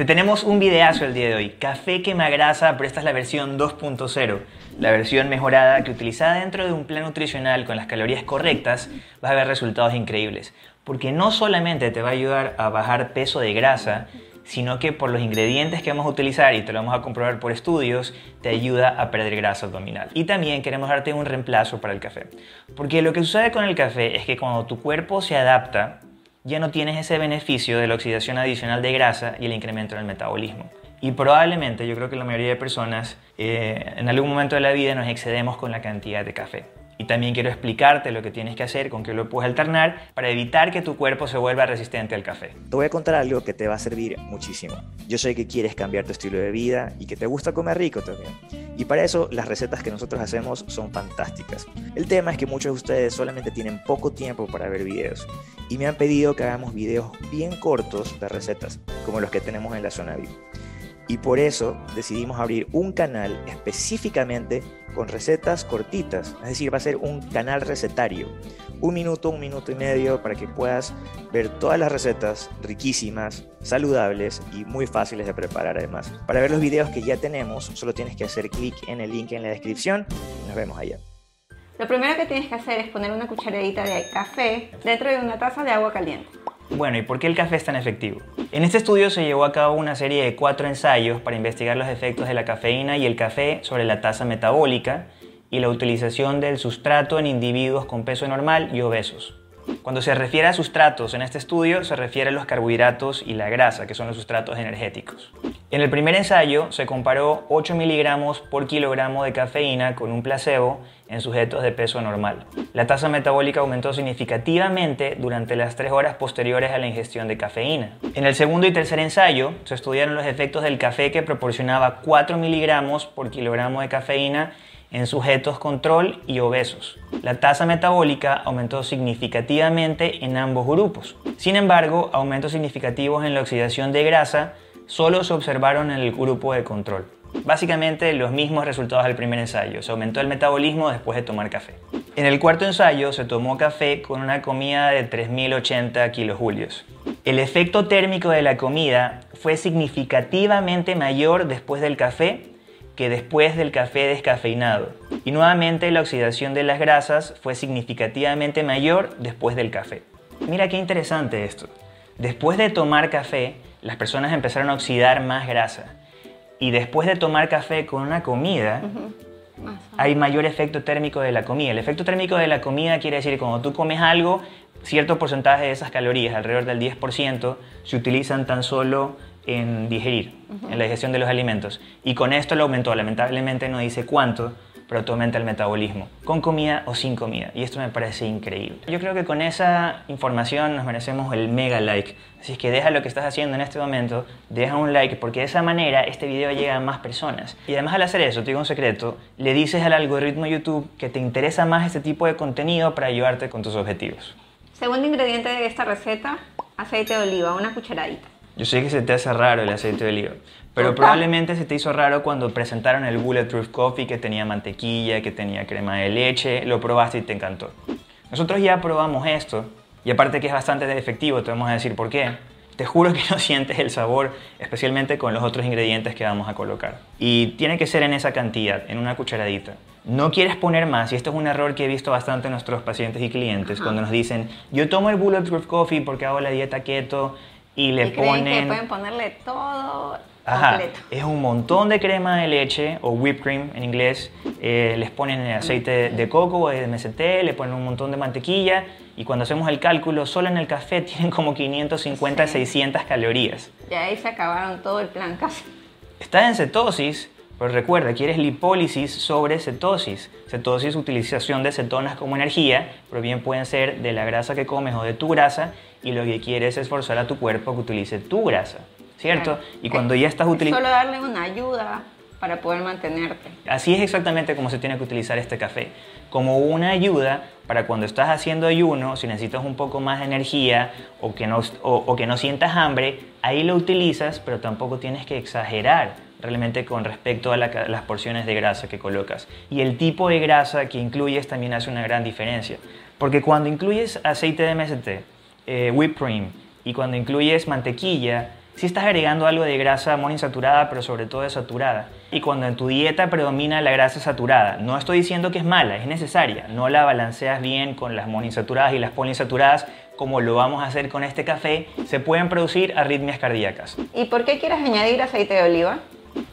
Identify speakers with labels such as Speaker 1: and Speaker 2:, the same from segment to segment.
Speaker 1: Te tenemos un videazo el día de hoy. Café quema grasa, pero esta es la versión 2.0. La versión mejorada que utilizada dentro de un plan nutricional con las calorías correctas vas a ver resultados increíbles. Porque no solamente te va a ayudar a bajar peso de grasa, sino que por los ingredientes que vamos a utilizar, y te lo vamos a comprobar por estudios, te ayuda a perder grasa abdominal. Y también queremos darte un reemplazo para el café. Porque lo que sucede con el café es que cuando tu cuerpo se adapta, ya no tienes ese beneficio de la oxidación adicional de grasa y el incremento en el metabolismo. Y probablemente yo creo que la mayoría de personas eh, en algún momento de la vida nos excedemos con la cantidad de café. Y también quiero explicarte lo que tienes que hacer, con qué lo puedes alternar, para evitar que tu cuerpo se vuelva resistente al café.
Speaker 2: Te voy a contar algo que te va a servir muchísimo. Yo sé que quieres cambiar tu estilo de vida y que te gusta comer rico también. Y para eso las recetas que nosotros hacemos son fantásticas. El tema es que muchos de ustedes solamente tienen poco tiempo para ver videos y me han pedido que hagamos videos bien cortos de recetas, como los que tenemos en la zona VIP. Y por eso decidimos abrir un canal específicamente con recetas cortitas, es decir, va a ser un canal recetario. Un minuto, un minuto y medio para que puedas ver todas las recetas riquísimas, saludables y muy fáciles de preparar además. Para ver los videos que ya tenemos, solo tienes que hacer clic en el link en la descripción nos vemos allá.
Speaker 3: Lo primero que tienes que hacer es poner una cucharadita de café dentro de una taza de agua caliente.
Speaker 1: Bueno, ¿y por qué el café es tan efectivo? En este estudio se llevó a cabo una serie de cuatro ensayos para investigar los efectos de la cafeína y el café sobre la tasa metabólica y la utilización del sustrato en individuos con peso normal y obesos. Cuando se refiere a sustratos en este estudio, se refiere a los carbohidratos y la grasa, que son los sustratos energéticos. En el primer ensayo se comparó 8 miligramos por kilogramo de cafeína con un placebo en sujetos de peso normal. La tasa metabólica aumentó significativamente durante las tres horas posteriores a la ingestión de cafeína. En el segundo y tercer ensayo se estudiaron los efectos del café que proporcionaba 4 miligramos por kilogramo de cafeína en sujetos control y obesos. La tasa metabólica aumentó significativamente en ambos grupos. Sin embargo, aumentos significativos en la oxidación de grasa solo se observaron en el grupo de control. Básicamente los mismos resultados del primer ensayo. Se aumentó el metabolismo después de tomar café. En el cuarto ensayo se tomó café con una comida de 3080 kilojulios. El efecto térmico de la comida fue significativamente mayor después del café que después del café descafeinado. Y nuevamente la oxidación de las grasas fue significativamente mayor después del café. Mira qué interesante esto. Después de tomar café, las personas empezaron a oxidar más grasa. Y después de tomar café con una comida, hay mayor efecto térmico de la comida. El efecto térmico de la comida quiere decir que cuando tú comes algo, cierto porcentaje de esas calorías, alrededor del 10%, se utilizan tan solo en digerir, en la digestión de los alimentos. Y con esto lo aumentó. Lamentablemente no dice cuánto, pero tú aumenta el metabolismo, con comida o sin comida. Y esto me parece increíble. Yo creo que con esa información nos merecemos el mega like. Así es que deja lo que estás haciendo en este momento, deja un like, porque de esa manera este video llega a más personas. Y además al hacer eso, te digo un secreto, le dices al algoritmo YouTube que te interesa más este tipo de contenido para ayudarte con tus objetivos.
Speaker 3: Segundo ingrediente de esta receta, aceite de oliva, una cucharadita.
Speaker 1: Yo sé que se te hace raro el aceite de oliva, pero probablemente se te hizo raro cuando presentaron el Bulletproof Coffee que tenía mantequilla, que tenía crema de leche, lo probaste y te encantó. Nosotros ya probamos esto y aparte que es bastante efectivo, te vamos a decir por qué. Te juro que no sientes el sabor, especialmente con los otros ingredientes que vamos a colocar. Y tiene que ser en esa cantidad, en una cucharadita. No quieres poner más, y esto es un error que he visto bastante en nuestros pacientes y clientes, cuando nos dicen, yo tomo el Bulletproof Coffee porque hago la dieta keto y le ponen...
Speaker 3: Que pueden ponerle todo
Speaker 1: Ajá, es un montón de crema de leche o whipped cream en inglés. Eh, les ponen aceite de coco o de MST, le ponen un montón de mantequilla y cuando hacemos el cálculo, solo en el café tienen como 550, 600 calorías.
Speaker 3: Y ahí se acabaron todo el plan casi.
Speaker 1: Estás en cetosis, pero recuerda, quieres lipólisis sobre cetosis. Cetosis, utilización de cetonas como energía, pero bien pueden ser de la grasa que comes o de tu grasa, y lo que quieres es forzar a tu cuerpo a que utilice tu grasa, ¿cierto? Y cuando ya estás utilizando...
Speaker 3: Solo darle una ayuda para poder mantenerte.
Speaker 1: Así es exactamente como se tiene que utilizar este café, como una ayuda para cuando estás haciendo ayuno, si necesitas un poco más de energía o que no, o que no sientas hambre, ahí lo utilizas, pero tampoco tienes que exagerar realmente con respecto a las porciones de grasa que colocas. Y el tipo de grasa que incluyes también hace una gran diferencia. Porque cuando incluyes aceite de MST, eh, whipped cream, y cuando incluyes mantequilla, Si estás agregando algo de grasa monoinsaturada, pero sobre todo de saturada. Y cuando en tu dieta predomina la grasa saturada, no estoy diciendo que es mala, es necesaria. No la balanceas bien con las monoinsaturadas y las poliinsaturadas, como lo vamos a hacer con este café, se pueden producir arritmias cardíacas.
Speaker 3: ¿Y por qué quieres añadir aceite de oliva?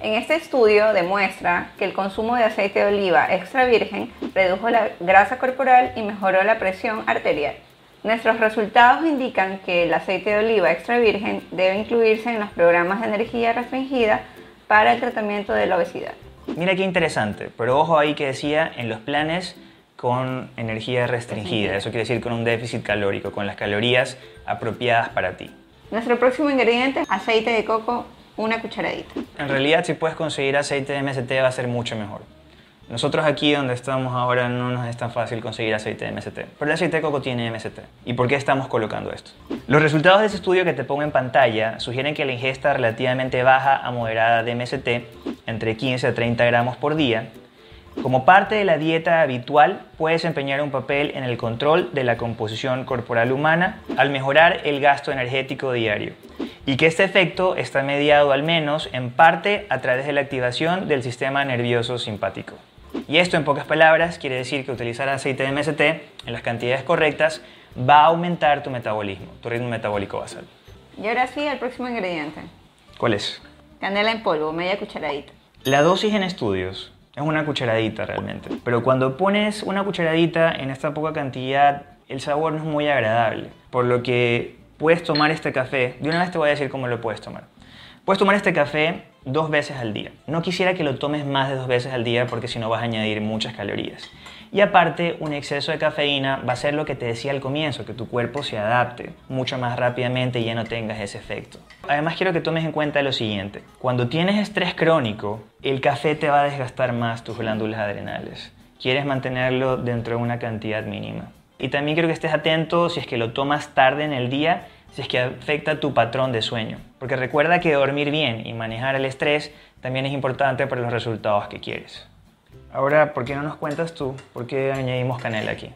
Speaker 3: En este estudio demuestra que el consumo de aceite de oliva extra virgen redujo la grasa corporal y mejoró la presión arterial. Nuestros resultados indican que el aceite de oliva extra virgen debe incluirse en los programas de energía restringida para el tratamiento de la obesidad.
Speaker 1: Mira qué interesante, pero ojo ahí que decía en los planes con energía restringida, eso quiere decir con un déficit calórico, con las calorías apropiadas para ti.
Speaker 3: Nuestro próximo ingrediente, aceite de coco, una cucharadita.
Speaker 1: En realidad si puedes conseguir aceite de MST va a ser mucho mejor. Nosotros aquí donde estamos ahora no nos es tan fácil conseguir aceite de MST, pero el aceite de coco tiene MST. ¿Y por qué estamos colocando esto? Los resultados de ese estudio que te pongo en pantalla sugieren que la ingesta relativamente baja a moderada de MST, entre 15 a 30 gramos por día, como parte de la dieta habitual puede desempeñar un papel en el control de la composición corporal humana al mejorar el gasto energético diario y que este efecto está mediado al menos en parte a través de la activación del sistema nervioso simpático. Y esto, en pocas palabras, quiere decir que utilizar aceite de MST en las cantidades correctas va a aumentar tu metabolismo, tu ritmo metabólico basal.
Speaker 3: Y ahora sí, el próximo ingrediente.
Speaker 1: ¿Cuál es?
Speaker 3: Canela en polvo, media cucharadita.
Speaker 1: La dosis en estudios es una cucharadita realmente. Pero cuando pones una cucharadita en esta poca cantidad, el sabor no es muy agradable. Por lo que puedes tomar este café, de una vez te voy a decir cómo lo puedes tomar. Puedes tomar este café dos veces al día. No quisiera que lo tomes más de dos veces al día porque si no vas a añadir muchas calorías. Y aparte, un exceso de cafeína va a ser lo que te decía al comienzo, que tu cuerpo se adapte mucho más rápidamente y ya no tengas ese efecto. Además, quiero que tomes en cuenta lo siguiente. Cuando tienes estrés crónico, el café te va a desgastar más tus glándulas adrenales. Quieres mantenerlo dentro de una cantidad mínima. Y también quiero que estés atento si es que lo tomas tarde en el día si es que afecta tu patrón de sueño. Porque recuerda que dormir bien y manejar el estrés también es importante para los resultados que quieres. Ahora, ¿por qué no nos cuentas tú por qué añadimos canela aquí?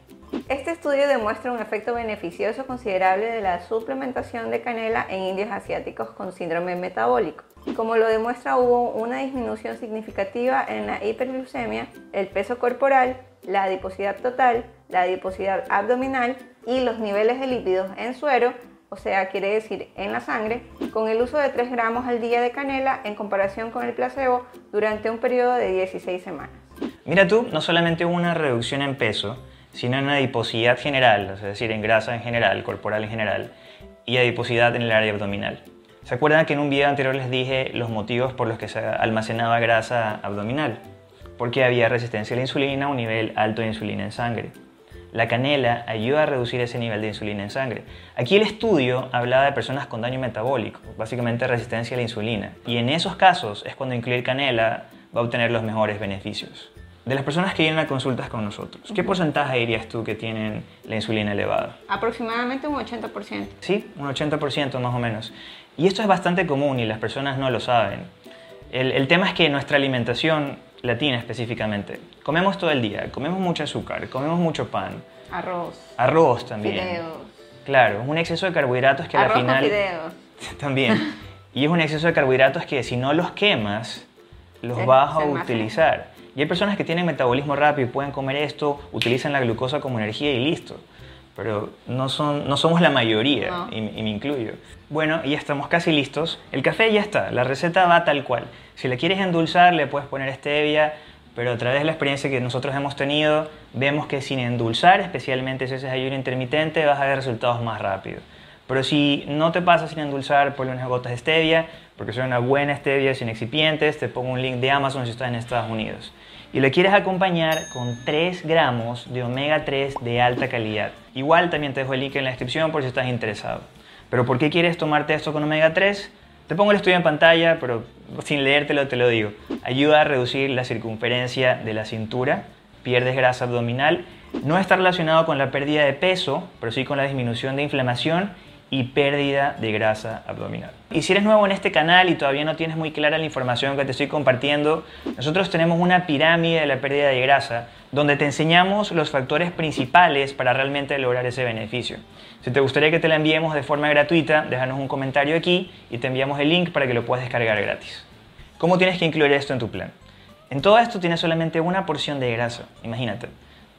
Speaker 3: Este estudio demuestra un efecto beneficioso considerable de la suplementación de canela en indios asiáticos con síndrome metabólico. Como lo demuestra, hubo una disminución significativa en la hiperglucemia, el peso corporal, la adiposidad total, la adiposidad abdominal y los niveles de lípidos en suero o sea, quiere decir en la sangre, con el uso de 3 gramos al día de canela en comparación con el placebo durante un periodo de 16 semanas.
Speaker 1: Mira tú, no solamente hubo una reducción en peso, sino en una adiposidad general, es decir, en grasa en general, corporal en general, y adiposidad en el área abdominal. ¿Se acuerdan que en un video anterior les dije los motivos por los que se almacenaba grasa abdominal? Porque había resistencia a la insulina, un nivel alto de insulina en sangre. La canela ayuda a reducir ese nivel de insulina en sangre. Aquí el estudio hablaba de personas con daño metabólico, básicamente resistencia a la insulina. Y en esos casos es cuando incluir canela va a obtener los mejores beneficios. De las personas que vienen a consultas con nosotros, ¿qué porcentaje dirías tú que tienen la insulina elevada?
Speaker 3: Aproximadamente un 80%.
Speaker 1: Sí, un 80% más o menos. Y esto es bastante común y las personas no lo saben. El, el tema es que nuestra alimentación latina específicamente. Comemos todo el día, comemos mucho azúcar, comemos mucho pan.
Speaker 3: Arroz.
Speaker 1: Arroz también.
Speaker 3: Fideos.
Speaker 1: Claro, es un exceso de carbohidratos que
Speaker 3: Arroz
Speaker 1: al final...
Speaker 3: con fideos.
Speaker 1: también. Y es un exceso de carbohidratos que si no los quemas, los
Speaker 3: Se-
Speaker 1: vas a utilizar. Y hay personas que tienen metabolismo rápido y pueden comer esto, utilizan la glucosa como energía y listo. Pero no, son, no somos la mayoría,
Speaker 3: No.
Speaker 1: y, y me incluyo. Bueno, y ya estamos casi listos. El café ya está, la receta va tal cual. Si le quieres endulzar, le puedes poner stevia, pero a través de la experiencia que nosotros hemos tenido, vemos que sin endulzar, especialmente si haces ayuno intermitente, vas a ver resultados más rápido. Pero si no te pasa sin endulzar, ponle unas gotas de stevia, porque son una buena stevia sin excipientes. Te pongo un link de Amazon si estás en Estados Unidos. Y lo quieres acompañar con 3 gramos de omega 3 de alta calidad. Igual también te dejo el link en la descripción por si estás interesado. Pero ¿por qué quieres tomarte esto con omega 3? Te pongo el estudio en pantalla, pero sin leértelo te lo digo. Ayuda a reducir la circunferencia de la cintura, pierdes grasa abdominal, no está relacionado con la pérdida de peso, pero sí con la disminución de inflamación y pérdida de grasa abdominal. Y si eres nuevo en este canal y todavía no tienes muy clara la información que te estoy compartiendo, nosotros tenemos una pirámide de la pérdida de grasa donde te enseñamos los factores principales para realmente lograr ese beneficio. Si te gustaría que te la enviemos de forma gratuita, déjanos un comentario aquí y te enviamos el link para que lo puedas descargar gratis. ¿Cómo tienes que incluir esto en tu plan? En todo esto tienes solamente una porción de grasa, imagínate.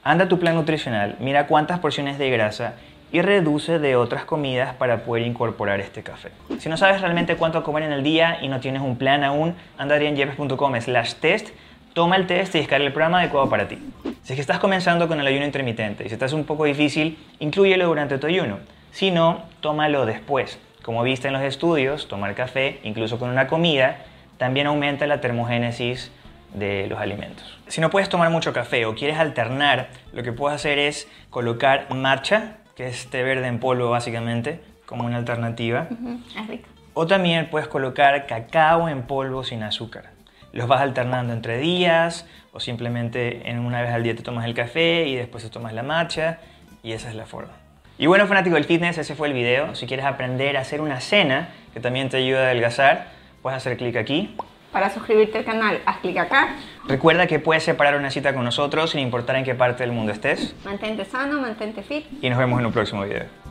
Speaker 1: Anda a tu plan nutricional, mira cuántas porciones de grasa y reduce de otras comidas para poder incorporar este café. Si no sabes realmente cuánto comer en el día y no tienes un plan aún, anda a slash test, toma el test y descarga el programa adecuado para ti. Si es que estás comenzando con el ayuno intermitente y si estás un poco difícil, inclúyelo durante tu ayuno. Si no, tómalo después. Como viste en los estudios, tomar café, incluso con una comida, también aumenta la termogénesis de los alimentos. Si no puedes tomar mucho café o quieres alternar, lo que puedes hacer es colocar matcha que es té verde en polvo básicamente, como una alternativa.
Speaker 3: Es rico.
Speaker 1: O también puedes colocar cacao en polvo sin azúcar. Los vas alternando entre días o simplemente en una vez al día te tomas el café y después te tomas la matcha y esa es la forma. Y bueno, fanático del fitness, ese fue el video. Si quieres aprender a hacer una cena que también te ayuda a adelgazar, puedes hacer clic aquí
Speaker 3: para suscribirte al canal, haz clic acá.
Speaker 1: Recuerda que puedes separar una cita con nosotros sin importar en qué parte del mundo estés.
Speaker 3: Mantente sano, mantente fit.
Speaker 1: Y nos vemos en un próximo video.